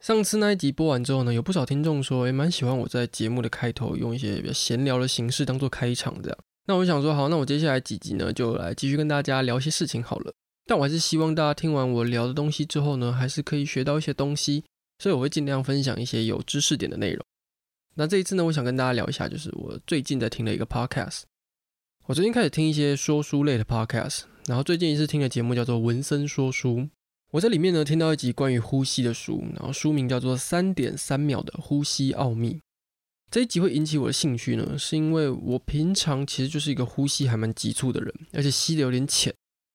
上次那一集播完之后呢，有不少听众说，也蛮喜欢我在节目的开头用一些比较闲聊的形式当做开场这样。那我想说，好，那我接下来几集呢，就来继续跟大家聊一些事情好了。但我还是希望大家听完我聊的东西之后呢，还是可以学到一些东西，所以我会尽量分享一些有知识点的内容。那这一次呢，我想跟大家聊一下，就是我最近在听的一个 podcast。我最近开始听一些说书类的 podcast，然后最近一次听的节目叫做文森说书。我在里面呢听到一集关于呼吸的书，然后书名叫做《三点三秒的呼吸奥秘》。这一集会引起我的兴趣呢，是因为我平常其实就是一个呼吸还蛮急促的人，而且吸的有点浅，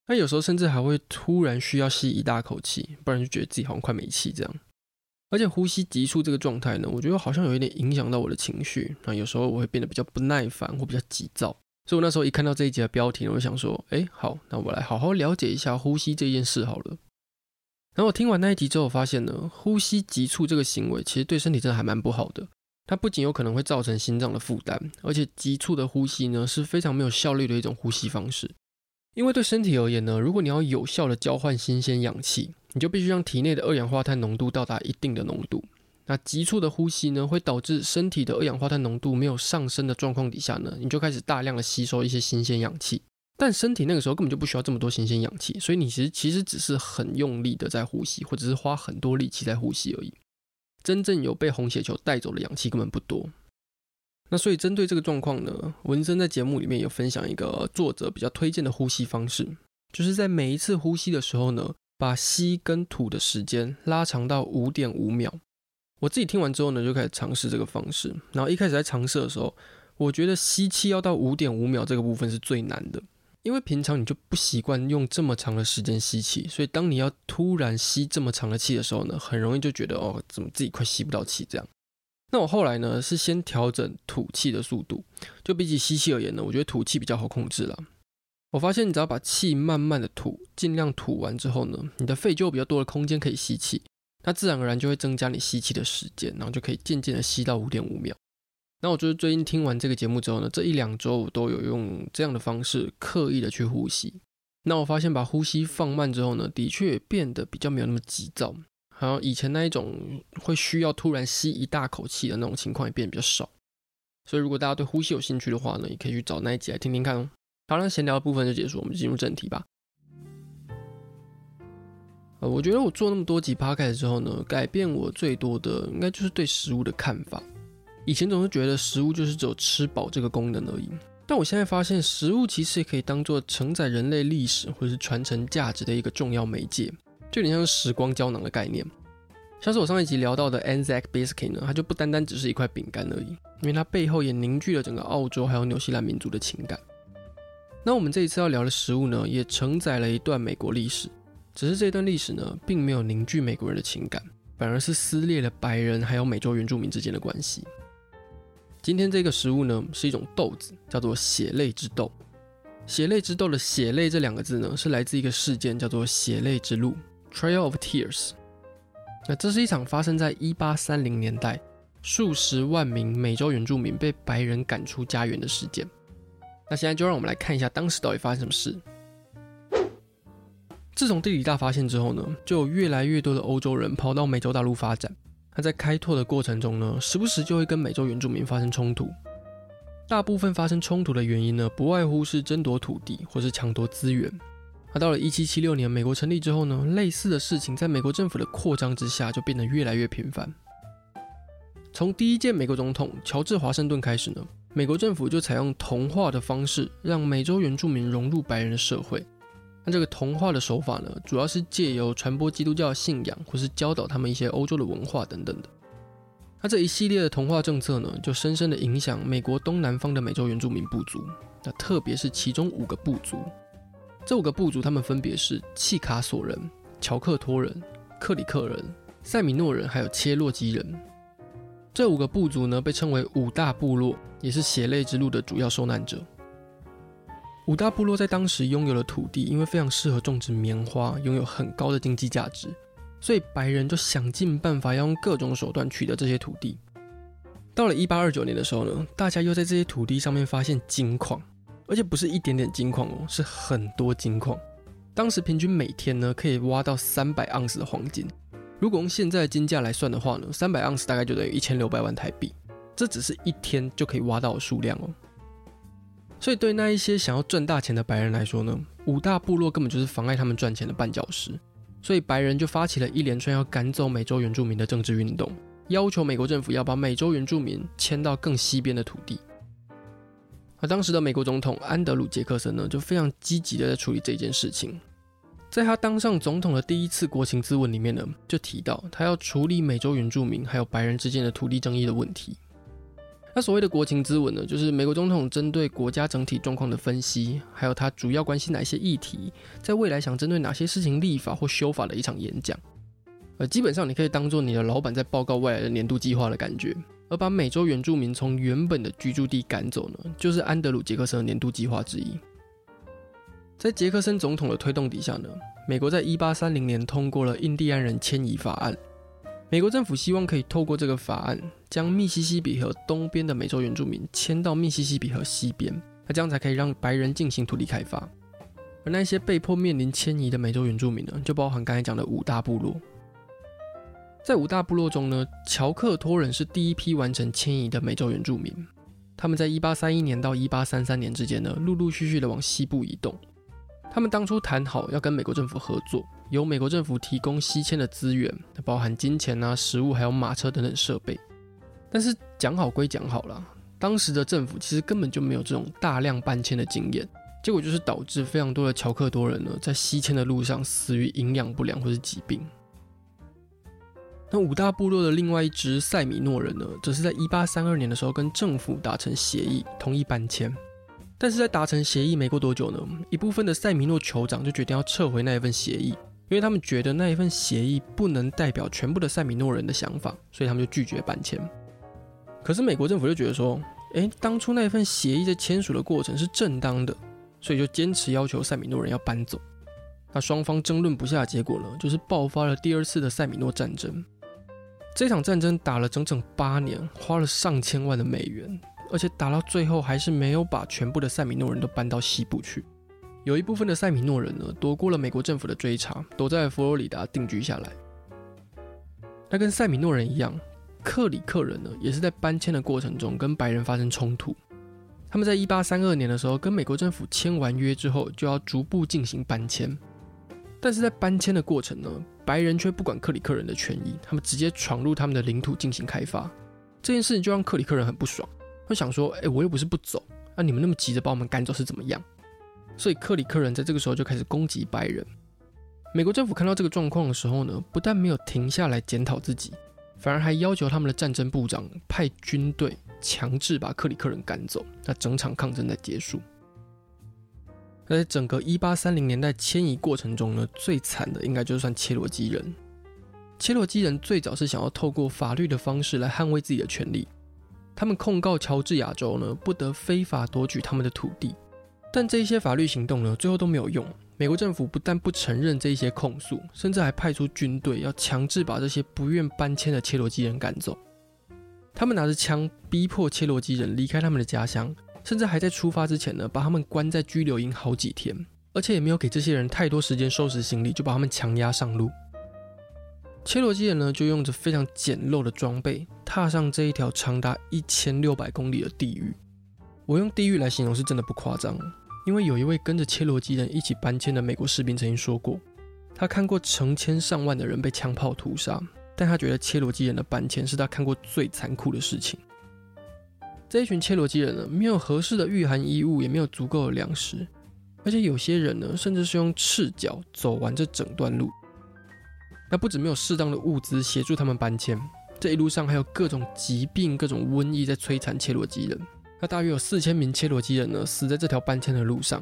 那有时候甚至还会突然需要吸一大口气，不然就觉得自己好像快没气这样。而且呼吸急促这个状态呢，我觉得好像有一点影响到我的情绪，那有时候我会变得比较不耐烦或比较急躁。所以我那时候一看到这一集的标题，我就想说，哎，好，那我来好好了解一下呼吸这件事好了。然后我听完那一集之后，发现呢，呼吸急促这个行为其实对身体真的还蛮不好的。它不仅有可能会造成心脏的负担，而且急促的呼吸呢是非常没有效率的一种呼吸方式。因为对身体而言呢，如果你要有效的交换新鲜氧气，你就必须让体内的二氧化碳浓度到达一定的浓度。那急促的呼吸呢，会导致身体的二氧化碳浓度没有上升的状况底下呢，你就开始大量的吸收一些新鲜氧气。但身体那个时候根本就不需要这么多新鲜氧气，所以你其实其实只是很用力的在呼吸，或者是花很多力气在呼吸而已。真正有被红血球带走的氧气根本不多。那所以针对这个状况呢，文森在节目里面有分享一个作者比较推荐的呼吸方式，就是在每一次呼吸的时候呢，把吸跟吐的时间拉长到五点五秒。我自己听完之后呢，就开始尝试这个方式。然后一开始在尝试的时候，我觉得吸气要到五点五秒这个部分是最难的。因为平常你就不习惯用这么长的时间吸气，所以当你要突然吸这么长的气的时候呢，很容易就觉得哦，怎么自己快吸不到气这样。那我后来呢是先调整吐气的速度，就比起吸气而言呢，我觉得吐气比较好控制了。我发现你只要把气慢慢的吐，尽量吐完之后呢，你的肺就有比较多的空间可以吸气，那自然而然就会增加你吸气的时间，然后就可以渐渐的吸到五点五秒。那我就是最近听完这个节目之后呢，这一两周我都有用这样的方式刻意的去呼吸。那我发现把呼吸放慢之后呢，的确变得比较没有那么急躁，好像以前那一种会需要突然吸一大口气的那种情况也变得比较少。所以如果大家对呼吸有兴趣的话呢，也可以去找那一集来听听看哦。好，那闲聊的部分就结束，我们进入正题吧。呃，我觉得我做那么多集 podcast 之后呢，改变我最多的应该就是对食物的看法。以前总是觉得食物就是只有吃饱这个功能而已，但我现在发现食物其实也可以当做承载人类历史或者是传承价值的一个重要媒介，就有点像是时光胶囊的概念。像是我上一集聊到的 Anzac Biscuit 呢，它就不单单只是一块饼干而已，因为它背后也凝聚了整个澳洲还有纽西兰民族的情感。那我们这一次要聊的食物呢，也承载了一段美国历史，只是这段历史呢，并没有凝聚美国人的情感，反而是撕裂了白人还有美洲原住民之间的关系。今天这个食物呢，是一种豆子，叫做血泪之豆。血泪之豆的“血泪”这两个字呢，是来自一个事件，叫做血泪之路 （Trail of Tears）。那这是一场发生在一八三零年代，数十万名美洲原住民被白人赶出家园的事件。那现在就让我们来看一下当时到底发生什么事。自从地理大发现之后呢，就有越来越多的欧洲人跑到美洲大陆发展。那在开拓的过程中呢，时不时就会跟美洲原住民发生冲突。大部分发生冲突的原因呢，不外乎是争夺土地或是抢夺资源。而到了一七七六年美国成立之后呢，类似的事情在美国政府的扩张之下就变得越来越频繁。从第一届美国总统乔治华盛顿开始呢，美国政府就采用同化的方式，让美洲原住民融入白人的社会。那这个同化的手法呢，主要是借由传播基督教信仰，或是教导他们一些欧洲的文化等等的。那这一系列的同化政策呢，就深深的影响美国东南方的美洲原住民部族。那特别是其中五个部族，这五个部族他们分别是契卡索人、乔克托人、克里克人、塞米诺人，还有切洛基人。这五个部族呢，被称为五大部落，也是血泪之路的主要受难者。五大部落在当时拥有了土地，因为非常适合种植棉花，拥有很高的经济价值，所以白人就想尽办法要用各种手段取得这些土地。到了一八二九年的时候呢，大家又在这些土地上面发现金矿，而且不是一点点金矿哦，是很多金矿。当时平均每天呢可以挖到三百盎司的黄金，如果用现在的金价来算的话呢，三百盎司大概就等于一千六百万台币，这只是一天就可以挖到的数量哦。所以，对那一些想要赚大钱的白人来说呢，五大部落根本就是妨碍他们赚钱的绊脚石。所以，白人就发起了一连串要赶走美洲原住民的政治运动，要求美国政府要把美洲原住民迁到更西边的土地。而当时的美国总统安德鲁·杰克森呢，就非常积极的在处理这件事情。在他当上总统的第一次国情咨文里面呢，就提到他要处理美洲原住民还有白人之间的土地争议的问题。那所谓的国情咨文呢，就是美国总统针对国家整体状况的分析，还有他主要关心哪些议题，在未来想针对哪些事情立法或修法的一场演讲。呃，基本上你可以当做你的老板在报告未来的年度计划的感觉。而把美洲原住民从原本的居住地赶走呢，就是安德鲁·杰克森的年度计划之一。在杰克森总统的推动底下呢，美国在一八三零年通过了印第安人迁移法案。美国政府希望可以透过这个法案，将密西西比河东边的美洲原住民迁到密西西比河西边，那这样才可以让白人进行土地开发。而那些被迫面临迁移的美洲原住民呢，就包含刚才讲的五大部落。在五大部落中呢，乔克托人是第一批完成迁移的美洲原住民。他们在一八三一年到一八三三年之间呢，陆陆续续的往西部移动。他们当初谈好要跟美国政府合作。由美国政府提供西迁的资源，包含金钱啊、食物，还有马车等等设备。但是讲好归讲好了，当时的政府其实根本就没有这种大量搬迁的经验，结果就是导致非常多的乔克多人呢，在西迁的路上死于营养不良或是疾病。那五大部落的另外一支塞米诺人呢，则是在一八三二年的时候跟政府达成协议，同意搬迁。但是在达成协议没过多久呢，一部分的塞米诺酋长就决定要撤回那一份协议。因为他们觉得那一份协议不能代表全部的塞米诺人的想法，所以他们就拒绝搬迁。可是美国政府就觉得说，诶，当初那一份协议在签署的过程是正当的，所以就坚持要求塞米诺人要搬走。那双方争论不下结果呢，就是爆发了第二次的塞米诺战争。这场战争打了整整八年，花了上千万的美元，而且打到最后还是没有把全部的塞米诺人都搬到西部去。有一部分的塞米诺人呢，躲过了美国政府的追查，躲在佛罗里达定居下来。那跟塞米诺人一样，克里克人呢，也是在搬迁的过程中跟白人发生冲突。他们在一八三二年的时候，跟美国政府签完约之后，就要逐步进行搬迁。但是在搬迁的过程呢，白人却不管克里克人的权益，他们直接闯入他们的领土进行开发。这件事情就让克里克人很不爽，他想说：“哎，我又不是不走，那你们那么急着把我们赶走是怎么样？”所以克里克人在这个时候就开始攻击白人。美国政府看到这个状况的时候呢，不但没有停下来检讨自己，反而还要求他们的战争部长派军队强制把克里克人赶走。那整场抗争才结束。而在整个一八三零年代迁移过程中呢，最惨的应该就算切罗基人。切罗基人最早是想要透过法律的方式来捍卫自己的权利，他们控告乔治亚州呢，不得非法夺取他们的土地。但这些法律行动呢，最后都没有用。美国政府不但不承认这一些控诉，甚至还派出军队要强制把这些不愿搬迁的切罗基人赶走。他们拿着枪逼迫切罗基人离开他们的家乡，甚至还在出发之前呢，把他们关在拘留营好几天，而且也没有给这些人太多时间收拾行李，就把他们强压上路。切罗基人呢，就用着非常简陋的装备，踏上这一条长达一千六百公里的地狱。我用地狱来形容是真的不夸张。因为有一位跟着切罗基人一起搬迁的美国士兵曾经说过，他看过成千上万的人被枪炮屠杀，但他觉得切罗基人的搬迁是他看过最残酷的事情。这一群切罗基人呢，没有合适的御寒衣物，也没有足够的粮食，而且有些人呢，甚至是用赤脚走完这整段路。那不止没有适当的物资协助他们搬迁，这一路上还有各种疾病、各种瘟疫在摧残切罗基人。那大约有四千名切罗基人呢，死在这条搬迁的路上。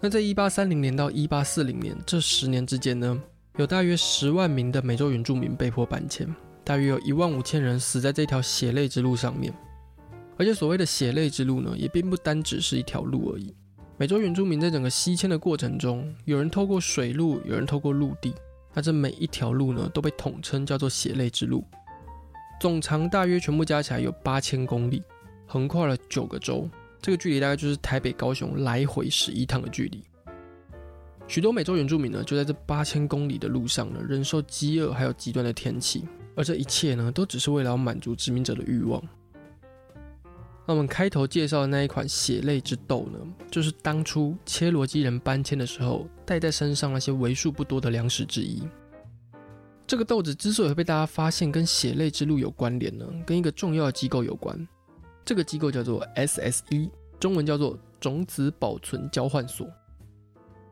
那在一八三零年到一八四零年这十年之间呢，有大约十万名的美洲原住民被迫搬迁，大约有一万五千人死在这条血泪之路上面。而且所谓的血泪之路呢，也并不单只是一条路而已。美洲原住民在整个西迁的过程中，有人透过水路，有人透过陆地，那这每一条路呢，都被统称叫做血泪之路。总长大约全部加起来有八千公里，横跨了九个州。这个距离大概就是台北高雄来回十一趟的距离。许多美洲原住民呢，就在这八千公里的路上呢，忍受饥饿还有极端的天气，而这一切呢，都只是为了要满足殖民者的欲望。那我们开头介绍的那一款血泪之豆呢，就是当初切罗基人搬迁的时候带在身上那些为数不多的粮食之一。这个豆子之所以会被大家发现跟血泪之路有关联呢，跟一个重要的机构有关。这个机构叫做 SSE，中文叫做种子保存交换所。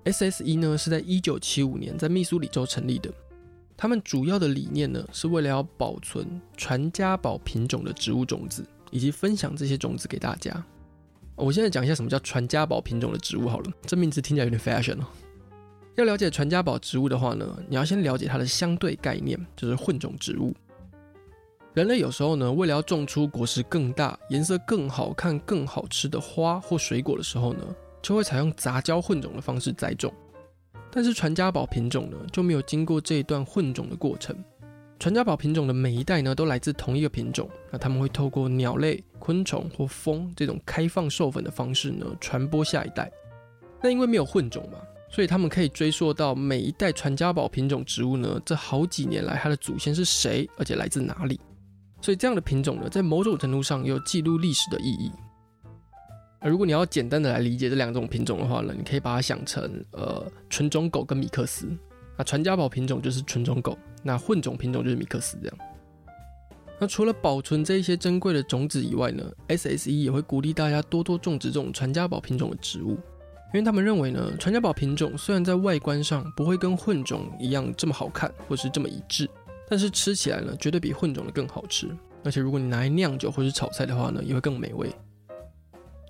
SSE 呢是在一九七五年在密苏里州成立的，他们主要的理念呢是为了要保存传家宝品种的植物种子，以及分享这些种子给大家。我现在讲一下什么叫传家宝品种的植物好了，这名字听起来有点 fashion 哦。要了解传家宝植物的话呢，你要先了解它的相对概念，就是混种植物。人类有时候呢，为了要种出果实更大、颜色更好看、更好吃的花或水果的时候呢，就会采用杂交混种的方式栽种。但是传家宝品种呢，就没有经过这一段混种的过程。传家宝品种的每一代呢，都来自同一个品种。那他们会透过鸟类、昆虫或风这种开放授粉的方式呢，传播下一代。那因为没有混种嘛，所以他们可以追溯到每一代传家宝品种植物呢，这好几年来它的祖先是谁，而且来自哪里。所以这样的品种呢，在某种程度上有记录历史的意义。而如果你要简单的来理解这两种品种的话呢，你可以把它想成呃纯种狗跟米克斯。那传家宝品种就是纯种狗，那混种品种就是米克斯这样。那除了保存这一些珍贵的种子以外呢，SSE 也会鼓励大家多多种植这种传家宝品种的植物，因为他们认为呢，传家宝品种虽然在外观上不会跟混种一样这么好看，或是这么一致。但是吃起来呢，绝对比混种的更好吃，而且如果你拿来酿酒或是炒菜的话呢，也会更美味。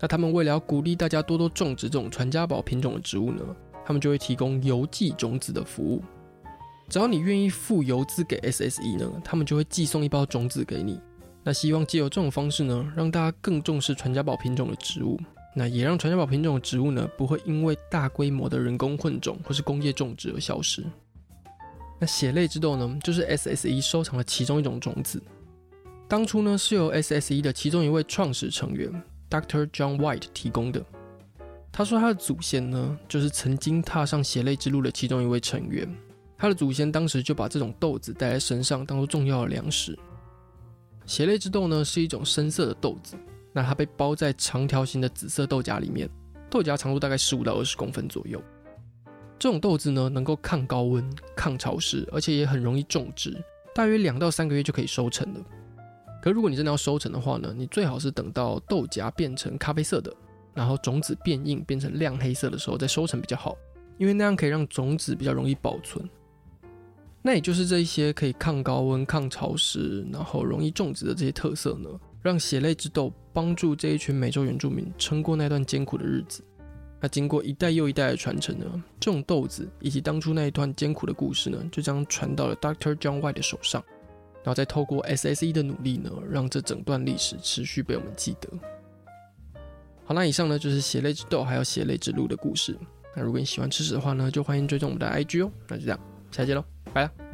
那他们为了要鼓励大家多多种植这种传家宝品种的植物呢，他们就会提供邮寄种子的服务。只要你愿意付邮资给 SSE 呢，他们就会寄送一包种子给你。那希望借由这种方式呢，让大家更重视传家宝品种的植物，那也让传家宝品种的植物呢，不会因为大规模的人工混种或是工业种植而消失。那血泪之豆呢，就是 SSE 收藏的其中一种种子。当初呢，是由 SSE 的其中一位创始成员 Dr. John White 提供的。他说他的祖先呢，就是曾经踏上血泪之路的其中一位成员。他的祖先当时就把这种豆子带在身上，当做重要的粮食。血泪之豆呢，是一种深色的豆子。那它被包在长条形的紫色豆荚里面，豆荚长度大概十五到二十公分左右。这种豆子呢，能够抗高温、抗潮湿，而且也很容易种植，大约两到三个月就可以收成了。可如果你真的要收成的话呢，你最好是等到豆荚变成咖啡色的，然后种子变硬变成亮黑色的时候再收成比较好，因为那样可以让种子比较容易保存。那也就是这一些可以抗高温、抗潮湿，然后容易种植的这些特色呢，让血泪之豆帮助这一群美洲原住民撑过那段艰苦的日子。那经过一代又一代的传承呢，这种豆子以及当初那一段艰苦的故事呢，就将传到了 Doctor John White 的手上，然后再透过 SSE 的努力呢，让这整段历史持续被我们记得。好，那以上呢就是血泪之豆还有血泪之路的故事。那如果你喜欢吃屎的话呢，就欢迎追踪我们的 IG 哦。那就这样，下期见喽，拜了。